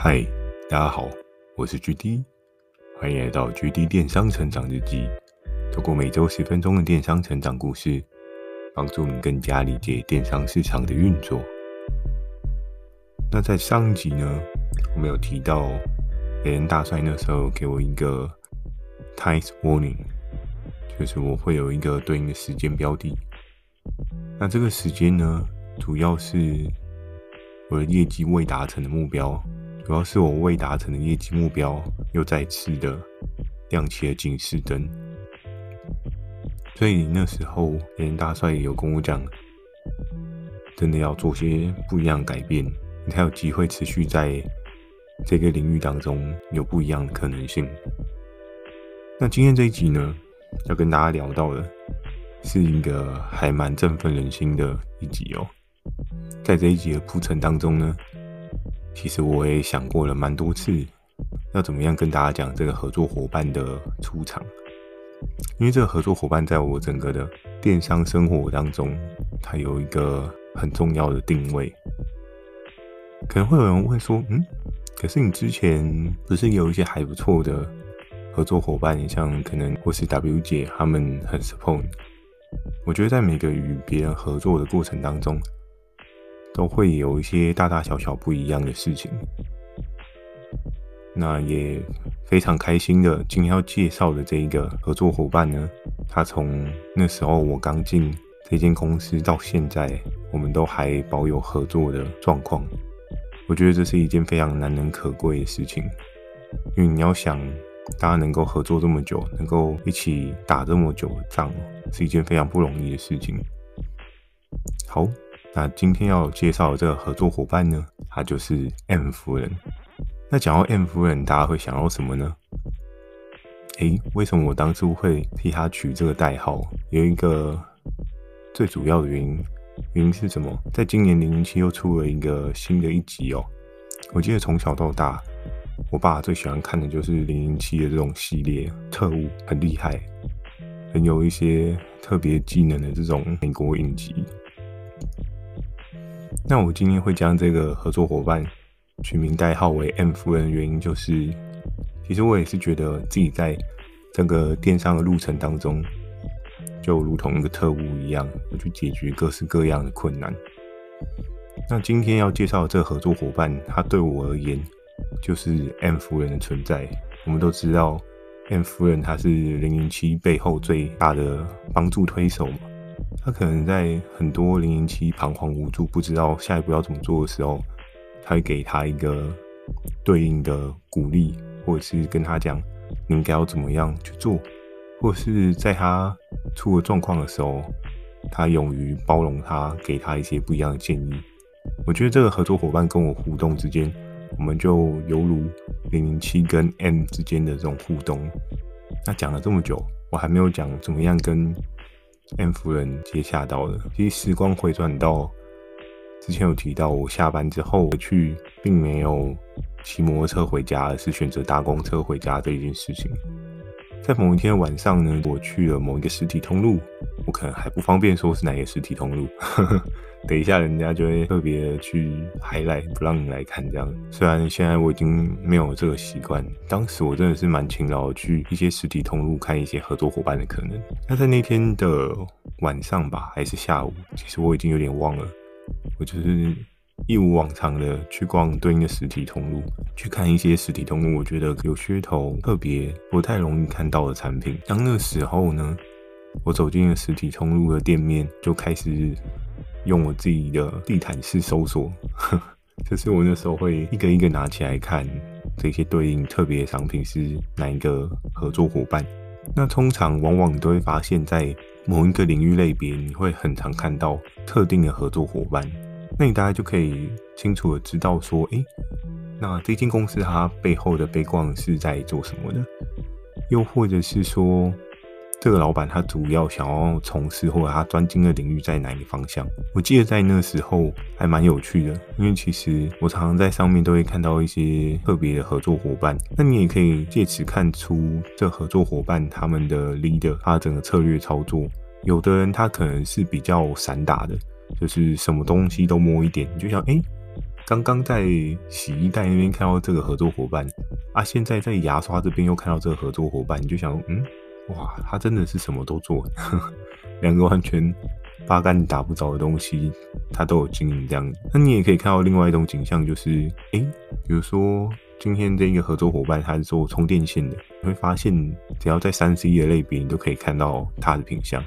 嗨，大家好，我是 GD，欢迎来到 GD 电商成长日记。透过每周十分钟的电商成长故事，帮助你更加理解电商市场的运作。那在上一集呢，我们有提到，雷恩大帅那时候给我一个 time warning，就是我会有一个对应的时间标的。那这个时间呢，主要是我的业绩未达成的目标。主要是我未达成的业绩目标，又再次的亮起了警示灯。所以那时候，连大帅也有跟我讲，真的要做些不一样的改变，你才有机会持续在这个领域当中有不一样的可能性。那今天这一集呢，要跟大家聊到的，是一个还蛮振奋人心的一集哦。在这一集的铺陈当中呢。其实我也想过了蛮多次，要怎么样跟大家讲这个合作伙伴的出场，因为这个合作伙伴在我整个的电商生活当中，它有一个很重要的定位。可能会有人问说，嗯，可是你之前不是有一些还不错的合作伙伴，你像可能或是 W 姐他们很 support。我觉得在每个与别人合作的过程当中，都会有一些大大小小不一样的事情，那也非常开心的。今天要介绍的这一个合作伙伴呢，他从那时候我刚进这间公司到现在，我们都还保有合作的状况。我觉得这是一件非常难能可贵的事情，因为你要想，大家能够合作这么久，能够一起打这么久的仗，是一件非常不容易的事情。好。那今天要介绍的这个合作伙伴呢，他就是 M 夫人。那讲到 M 夫人，大家会想到什么呢？诶，为什么我当初会替他取这个代号？有一个最主要的原因，原因是什么？在今年零零七又出了一个新的一集哦。我记得从小到大，我爸最喜欢看的就是零零七的这种系列，特务很厉害，很有一些特别技能的这种美国影集。那我今天会将这个合作伙伴取名代号为 M 夫人的原因，就是其实我也是觉得自己在这个电商的路程当中，就如同一个特务一样，我去解决各式各样的困难。那今天要介绍的这个合作伙伴，他对我而言就是 M 夫人的存在。我们都知道 M 夫人她是零零七背后最大的帮助推手嘛。他可能在很多零零七彷徨无助、不知道下一步要怎么做的时候，他会给他一个对应的鼓励，或者是跟他讲你应该要怎么样去做，或者是在他出了状况的时候，他勇于包容他，给他一些不一样的建议。我觉得这个合作伙伴跟我互动之间，我们就犹如零零七跟 M 之间的这种互动。那讲了这么久，我还没有讲怎么样跟。M 夫人接下到的。其实时光回转到之前有提到，我下班之后回去，并没有骑摩托车回家，而是选择搭公车回家这一件事情。在某一天晚上呢，我去了某一个实体通路，我可能还不方便说是哪个实体通路。等一下，人家就会特别去 highlight，不让你来看这样。虽然现在我已经没有这个习惯，当时我真的是蛮勤劳去一些实体通路看一些合作伙伴的可能。那在那天的晚上吧，还是下午，其实我已经有点忘了。我就是一如往常的去逛对应的实体通路，去看一些实体通路，我觉得有噱头、特别不太容易看到的产品。当那时候呢，我走进了实体通路的店面，就开始。用我自己的地毯式搜索，就是我那时候会一个一个拿起来看这些对应特别商品是哪一个合作伙伴。那通常往往你都会发现，在某一个领域类别，你会很常看到特定的合作伙伴。那你大概就可以清楚的知道说，诶，那这间公司它背后的背光是在做什么的，又或者是说。这个老板他主要想要从事或者他专精的领域在哪一个方向？我记得在那时候还蛮有趣的，因为其实我常常在上面都会看到一些特别的合作伙伴。那你也可以借此看出这合作伙伴他们的 leader，他整个策略操作。有的人他可能是比较散打的，就是什么东西都摸一点，你就像诶，刚刚在洗衣袋那边看到这个合作伙伴啊，现在在牙刷这边又看到这个合作伙伴，你就想，嗯，哇，他真的是什么都做，两个完全八竿子打不着的东西，他都有经营这样。那你也可以看到另外一种景象，就是，诶、比如说今天这一个合作伙伴他是做充电线的，你会发现只要在三 C 的类别，你都可以看到他的品相。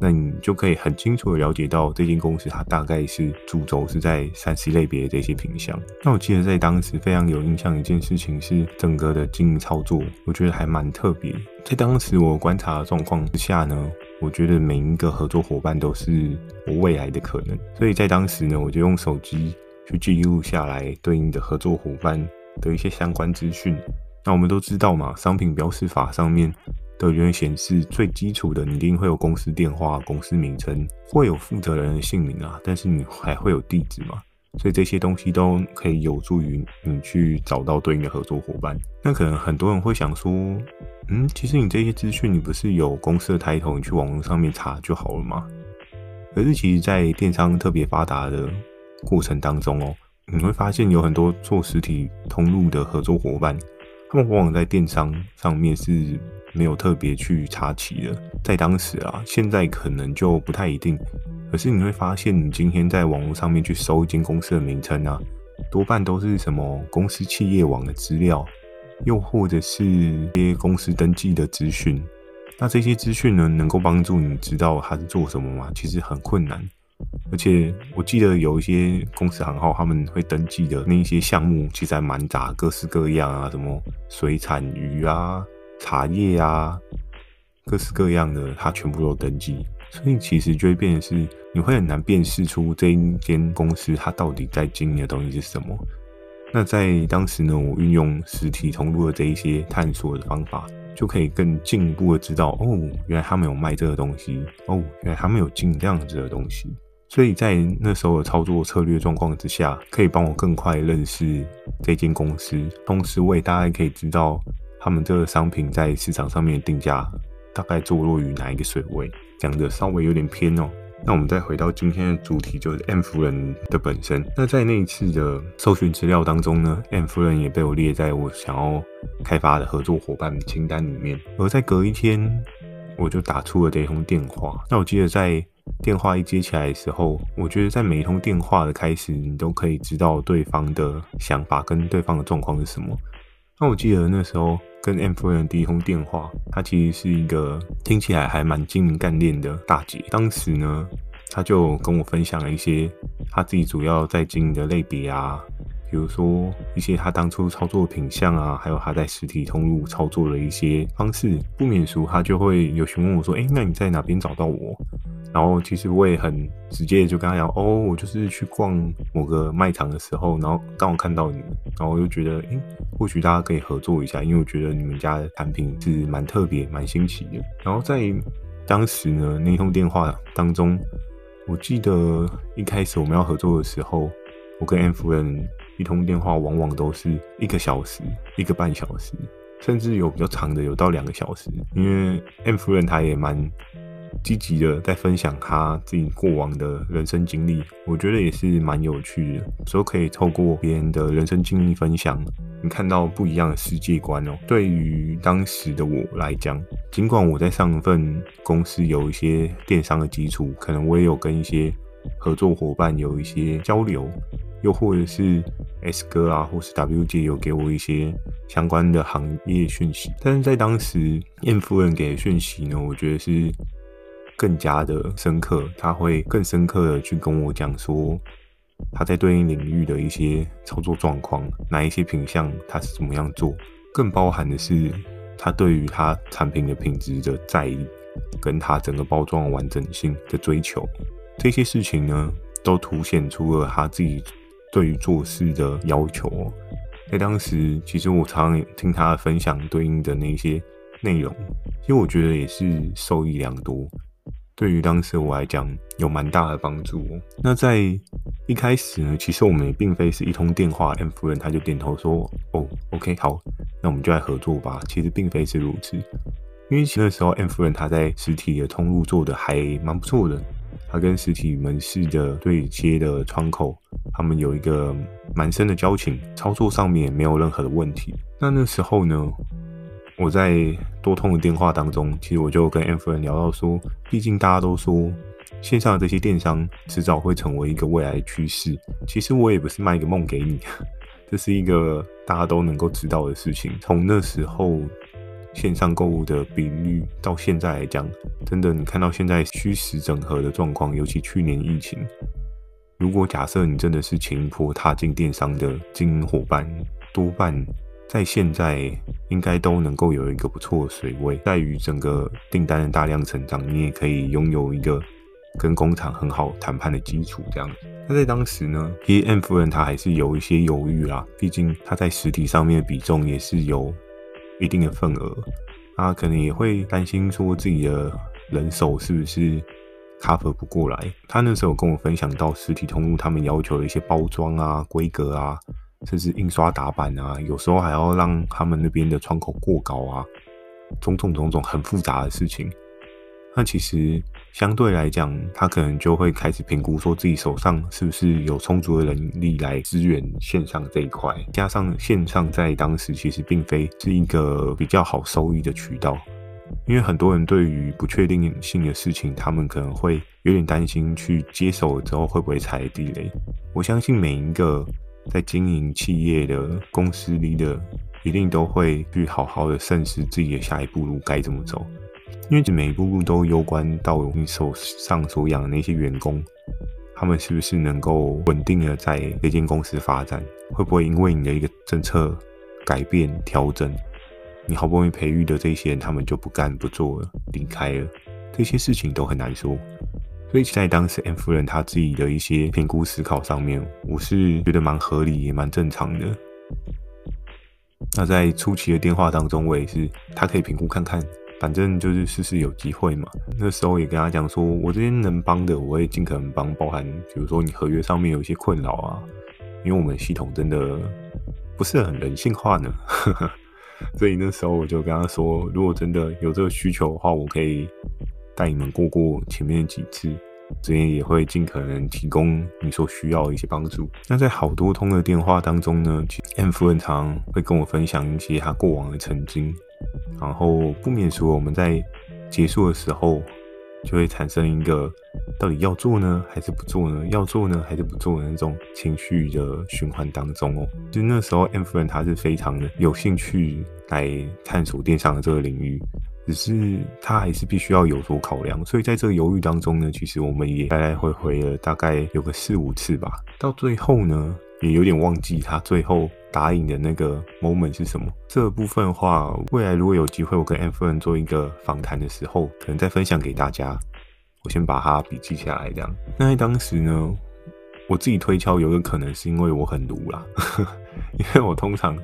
那你就可以很清楚的了解到这间公司它大概是主轴是在三 C 类别的这些品项。那我记得在当时非常有印象一件事情是整个的经营操作，我觉得还蛮特别。在当时我观察的状况之下呢，我觉得每一个合作伙伴都是我未来的可能。所以在当时呢，我就用手机去记录下来对应的合作伙伴的一些相关资讯。那我们都知道嘛，商品标示法上面。都会显示最基础的，你一定会有公司电话、公司名称，会有负责人的姓名啊，但是你还会有地址嘛？所以这些东西都可以有助于你去找到对应的合作伙伴。那可能很多人会想说，嗯，其实你这些资讯你不是有公司的抬头，你去网络上面查就好了吗？可是其实，在电商特别发达的过程当中哦，你会发现有很多做实体通路的合作伙伴，他们往往在电商上面是。没有特别去插旗的，在当时啊，现在可能就不太一定。可是你会发现，你今天在网络上面去搜一间公司的名称啊，多半都是什么公司企业网的资料，又或者是一些公司登记的资讯。那这些资讯呢，能够帮助你知道他是做什么吗？其实很困难。而且我记得有一些公司行号，他们会登记的那一些项目，其实还蛮杂，各式各样啊，什么水产鱼啊。茶叶啊，各式各样的，它全部都登记，所以其实就会变成是，你会很难辨识出这一间公司它到底在经营的东西是什么。那在当时呢，我运用实体通路的这一些探索的方法，就可以更进一步的知道，哦，原来他们有卖这个东西，哦，原来他们有进这样子的东西。所以在那时候的操作策略状况之下，可以帮我更快认识这间公司，同时我也大概可以知道。他们这个商品在市场上面的定价大概坐落于哪一个水位？讲的稍微有点偏哦。那我们再回到今天的主题，就是 M 夫人的本身。那在那一次的搜寻资料当中呢，M 夫人也被我列在我想要开发的合作伙伴清单里面。而在隔一天，我就打出了这通电话。那我记得在电话一接起来的时候，我觉得在每一通电话的开始，你都可以知道对方的想法跟对方的状况是什么。那我记得那时候。跟 M 夫人第一通电话，她其实是一个听起来还蛮精明干练的大姐。当时呢，她就跟我分享了一些她自己主要在经营的类别啊。比如说一些他当初操作品项啊，还有他在实体通路操作的一些方式，不免俗，他就会有询问我说：“哎、那你在哪边找到我？”然后其实我也很直接就跟他讲：“哦，我就是去逛某个卖场的时候，然后刚好看到你们，然后我就觉得，哎、或许大家可以合作一下，因为我觉得你们家的产品是蛮特别、蛮新奇的。”然后在当时呢，那通电话当中，我记得一开始我们要合作的时候，我跟 M 夫人。一通电话往往都是一个小时、一个半小时，甚至有比较长的，有到两个小时。因为 M 夫人她也蛮积极的，在分享他自己过往的人生经历，我觉得也是蛮有趣的。所以可以透过别人的人生经历分享，你看到不一样的世界观哦。对于当时的我来讲，尽管我在上一份公司有一些电商的基础，可能我也有跟一些合作伙伴有一些交流。又或者是 S 哥啊，或是 W 姐有给我一些相关的行业讯息，但是在当时燕夫人给的讯息呢，我觉得是更加的深刻，他会更深刻的去跟我讲说他在对应领域的一些操作状况，哪一些品相他是怎么样做，更包含的是他对于他产品的品质的在意，跟他整个包装完整性的追求，这些事情呢，都凸显出了他自己。对于做事的要求，在当时，其实我常常听他分享对应的那些内容，其实我觉得也是受益良多。对于当时我来讲，有蛮大的帮助。那在一开始呢，其实我们也并非是一通电话，M 夫人她就点头说：“哦，OK，好，那我们就来合作吧。”其实并非是如此，因为那时候 M 夫人她在实体的通路做的还蛮不错的。她跟实体门市的对接的窗口，他们有一个蛮深的交情，操作上面也没有任何的问题。那那时候呢，我在多通的电话当中，其实我就跟 M 夫人聊到说，毕竟大家都说线上的这些电商迟早会成为一个未来的趋势。其实我也不是卖一个梦给你，这是一个大家都能够知道的事情。从那时候线上购物的比率到现在来讲，真的你看到现在虚实整合的状况，尤其去年疫情，如果假设你真的是前一波踏进电商的经营伙伴，多半。在现在应该都能够有一个不错的水位，在于整个订单的大量成长，你也可以拥有一个跟工厂很好谈判的基础。这样子，那在当时呢，，PM 夫人她还是有一些犹豫啦，毕竟她在实体上面的比重也是有一定的份额，她可能也会担心说自己的人手是不是 cover 不过来。她那时候跟我分享到实体通路他们要求的一些包装啊、规格啊。甚至印刷打版啊，有时候还要让他们那边的窗口过高啊，种种种种很复杂的事情。那其实相对来讲，他可能就会开始评估，说自己手上是不是有充足的人力来支援线上这一块。加上线上在当时其实并非是一个比较好收益的渠道，因为很多人对于不确定性的事情，他们可能会有点担心，去接手了之后会不会踩地雷。我相信每一个。在经营企业的公司里的，一定都会去好好的审视自己的下一步路该怎么走，因为这每一步路都攸关到你手上所养的那些员工，他们是不是能够稳定的在这间公司发展，会不会因为你的一个政策改变调整，你好不容易培育的这些人，他们就不干不做了，离开了，这些事情都很难说。所以在当时 M 夫人她自己的一些评估思考上面，我是觉得蛮合理也蛮正常的。那在初期的电话当中，我也是他可以评估看看，反正就是试试有机会嘛。那时候也跟他讲说，我这边能帮的，我会尽可能帮，包含比如说你合约上面有一些困扰啊，因为我们系统真的不是很人性化呢。所以那时候我就跟他说，如果真的有这个需求的话，我可以。带你们过过前面几次，这边也会尽可能提供你所需要的一些帮助。那在好多通的电话当中呢，其实 M 夫人常会跟我分享一些他过往的曾经，然后不免说我们在结束的时候就会产生一个到底要做呢还是不做呢？要做呢还是不做的那种情绪的循环当中哦。其实那时候 M 夫人他是非常的有兴趣来探索电商的这个领域。只是他还是必须要有所考量，所以在这个犹豫当中呢，其实我们也来来回回了大概有个四五次吧。到最后呢，也有点忘记他最后答应的那个 moment 是什么。这部分的话，未来如果有机会，我跟 M 夫人做一个访谈的时候，可能再分享给大家。我先把它笔记下来，这样。那在当时呢，我自己推敲有一个可能是因为我很卢啦，因为我通常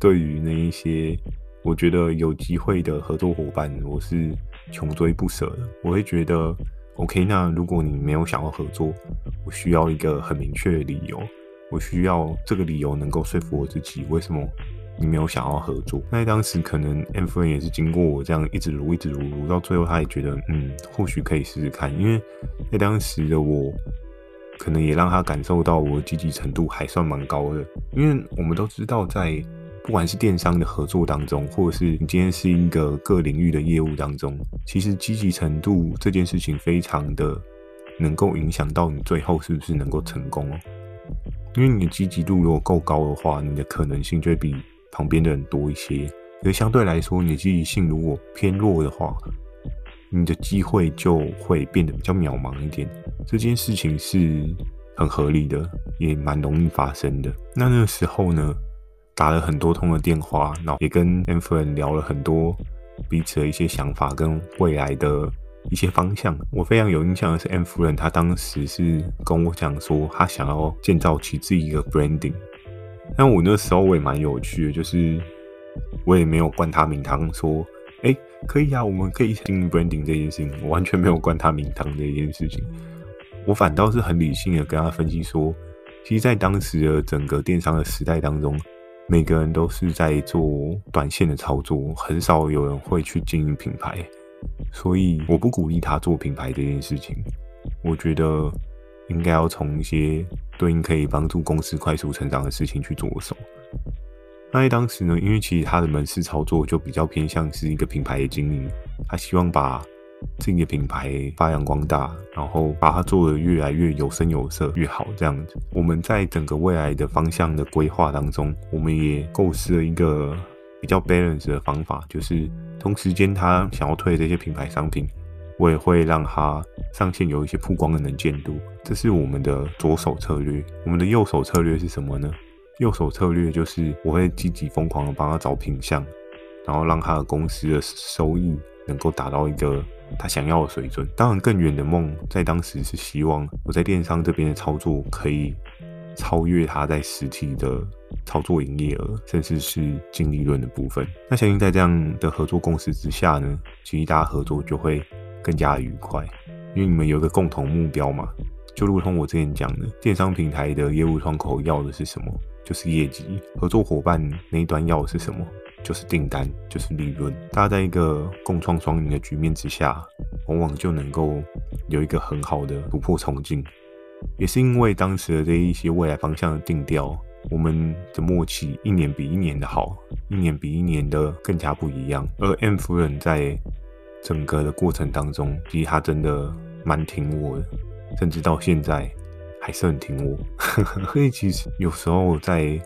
对于那一些。我觉得有机会的合作伙伴，我是穷追不舍的。我会觉得，OK，那如果你没有想要合作，我需要一个很明确的理由，我需要这个理由能够说服我自己，为什么你没有想要合作？那当时可能 M 夫人也是经过我这样一直撸一直撸，撸到最后，他也觉得，嗯，或许可以试试看，因为在当时的我，可能也让他感受到我的积极程度还算蛮高的，因为我们都知道在。不管是电商的合作当中，或者是你今天是一个各领域的业务当中，其实积极程度这件事情非常的能够影响到你最后是不是能够成功哦。因为你的积极度如果够高的话，你的可能性就会比旁边的人多一些。而相对来说，你的积极性如果偏弱的话，你的机会就会变得比较渺茫一点。这件事情是很合理的，也蛮容易发生的。那那时候呢，打了很多通的电话，然后也跟 M 夫人聊了很多彼此的一些想法跟未来的一些方向。我非常有印象的是 M 夫人，她当时是跟我讲说，她想要建造起自己一个 branding。但我那时候我也蛮有趣的，就是我也没有灌她名堂，说，哎，可以啊，我们可以经营 branding 这件事情，我完全没有灌她名堂这一件事情。我反倒是很理性的跟她分析说，其实，在当时的整个电商的时代当中。每个人都是在做短线的操作，很少有人会去经营品牌，所以我不鼓励他做品牌这件事情。我觉得应该要从一些对应可以帮助公司快速成长的事情去着手。那在当时呢，因为其实他的门市操作就比较偏向是一个品牌的经营，他希望把自己的品牌发扬光大，然后把它做得越来越有声有色越好这样子。我们在整个未来的方向的规划当中，我们也构思了一个比较 balance 的方法，就是同时间他想要推的这些品牌商品，我也会让他上线有一些曝光的能见度。这是我们的左手策略。我们的右手策略是什么呢？右手策略就是我会积极疯狂的帮他找品相，然后让他的公司的收益能够达到一个他想要的水准。当然，更远的梦在当时是希望我在电商这边的操作可以超越他在实体的操作营业额，甚至是净利润的部分。那相信在这样的合作共识之下呢，其实大家合作就会更加愉快，因为你们有个共同目标嘛。就如同我之前讲的，电商平台的业务窗口要的是什么？就是业绩。合作伙伴那一端要的是什么？就是订单，就是利润。大家在一个共创双赢的局面之下，往往就能够有一个很好的突破重进。也是因为当时的这一些未来方向的定调，我们的默契一年比一年的好，一年比一年的更加不一样。而 M 夫人在整个的过程当中，其实她真的蛮挺我的。甚至到现在还是很听我，所以其实有时候在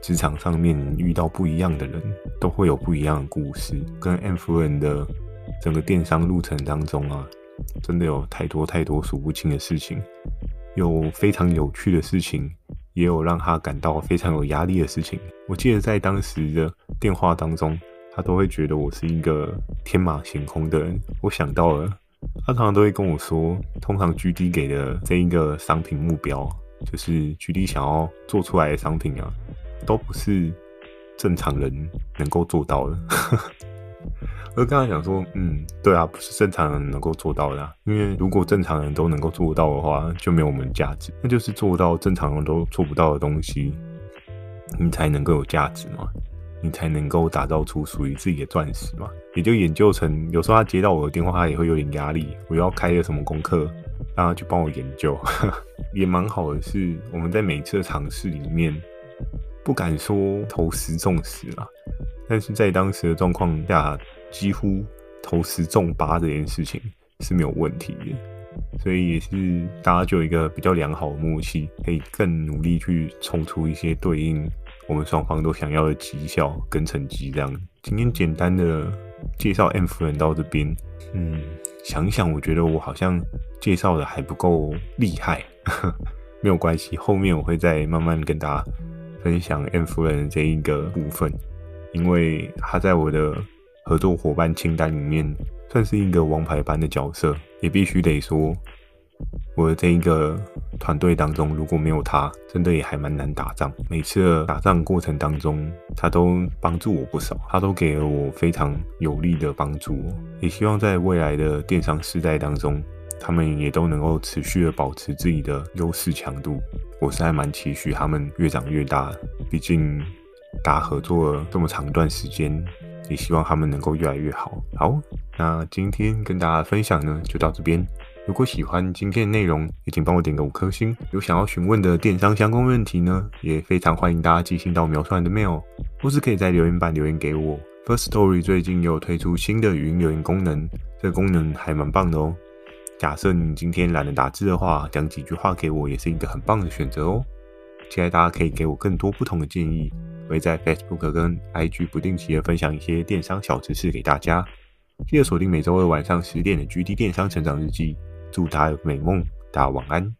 职场上面遇到不一样的人，都会有不一样的故事。跟 M 夫人的整个电商路程当中啊，真的有太多太多数不清的事情，有非常有趣的事情，也有让他感到非常有压力的事情。我记得在当时的电话当中，他都会觉得我是一个天马行空的人。我想到了。他常常都会跟我说，通常 GD 给的这一个商品目标，就是 GD 想要做出来的商品啊，都不是正常人能够做到的。我就跟他讲说，嗯，对啊，不是正常人能够做到的，因为如果正常人都能够做到的话，就没有我们价值。那就是做到正常人都做不到的东西，你才能够有价值嘛。你才能够打造出属于自己的钻石嘛？也就研究成，有时候他接到我的电话，他也会有点压力。我要开个什么功课，让他去帮我研究，也蛮好的。是我们在每次的尝试里面，不敢说投石中石啊，但是在当时的状况下，几乎投十中八这件事情是没有问题的。所以也是大家就有一个比较良好的默契，可以更努力去冲出一些对应。我们双方都想要的绩效跟成绩，这样。今天简单的介绍 M 夫人到这边，嗯，想一想，我觉得我好像介绍的还不够厉害，没有关系，后面我会再慢慢跟大家分享 M 夫人这一个部分，因为她在我的合作伙伴清单里面算是一个王牌般的角色，也必须得说。我的这一个团队当中，如果没有他，真的也还蛮难打仗。每次的打仗过程当中，他都帮助我不少，他都给了我非常有力的帮助。也希望在未来的电商时代当中，他们也都能够持续的保持自己的优势强度。我是还蛮期许他们越长越大，毕竟大合作了这么长一段时间，也希望他们能够越来越好。好，那今天跟大家分享呢，就到这边。如果喜欢今天的内容，也请帮我点个五颗星。有想要询问的电商相关问题呢，也非常欢迎大家寄信到描述栏的 mail，或是可以在留言板留言给我。Firstory 最近又推出新的语音留言功能，这个功能还蛮棒的哦。假设你今天懒得打字的话，讲几句话给我也是一个很棒的选择哦。期待大家可以给我更多不同的建议，我会在 Facebook 跟 IG 不定期的分享一些电商小知识给大家。记得锁定每周二晚上十点的 GD 电商成长日记。祝大家有美梦，大家晚安。